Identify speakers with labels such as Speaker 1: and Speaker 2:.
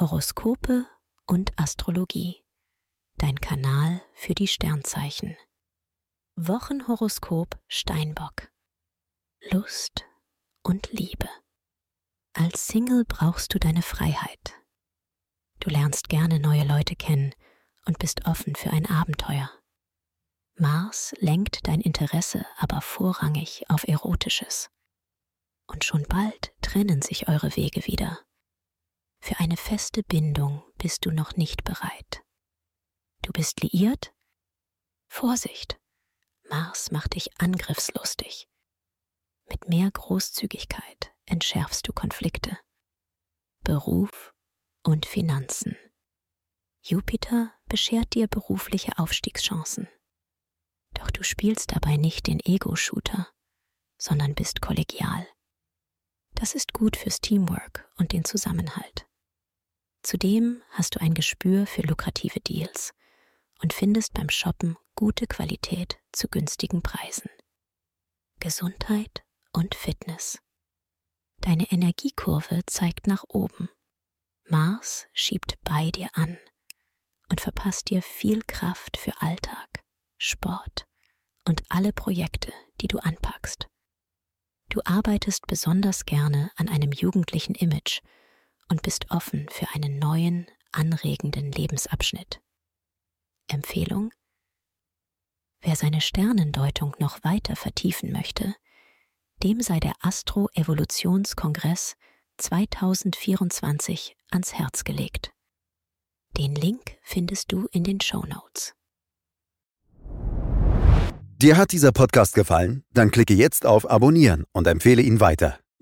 Speaker 1: Horoskope und Astrologie. Dein Kanal für die Sternzeichen. Wochenhoroskop Steinbock. Lust und Liebe. Als Single brauchst du deine Freiheit. Du lernst gerne neue Leute kennen und bist offen für ein Abenteuer. Mars lenkt dein Interesse aber vorrangig auf Erotisches. Und schon bald trennen sich eure Wege wieder. Für eine feste Bindung bist du noch nicht bereit. Du bist liiert? Vorsicht! Mars macht dich angriffslustig. Mit mehr Großzügigkeit entschärfst du Konflikte. Beruf und Finanzen. Jupiter beschert dir berufliche Aufstiegschancen. Doch du spielst dabei nicht den Ego-Shooter, sondern bist kollegial. Das ist gut fürs Teamwork und den Zusammenhalt. Zudem hast du ein Gespür für lukrative Deals und findest beim Shoppen gute Qualität zu günstigen Preisen. Gesundheit und Fitness. Deine Energiekurve zeigt nach oben. Mars schiebt bei dir an und verpasst dir viel Kraft für Alltag, Sport und alle Projekte, die du anpackst. Du arbeitest besonders gerne an einem jugendlichen Image und bist offen für einen neuen, anregenden Lebensabschnitt. Empfehlung? Wer seine Sternendeutung noch weiter vertiefen möchte, dem sei der Astro-Evolutionskongress 2024 ans Herz gelegt. Den Link findest du in den Show Notes.
Speaker 2: Dir hat dieser Podcast gefallen? Dann klicke jetzt auf Abonnieren und empfehle ihn weiter.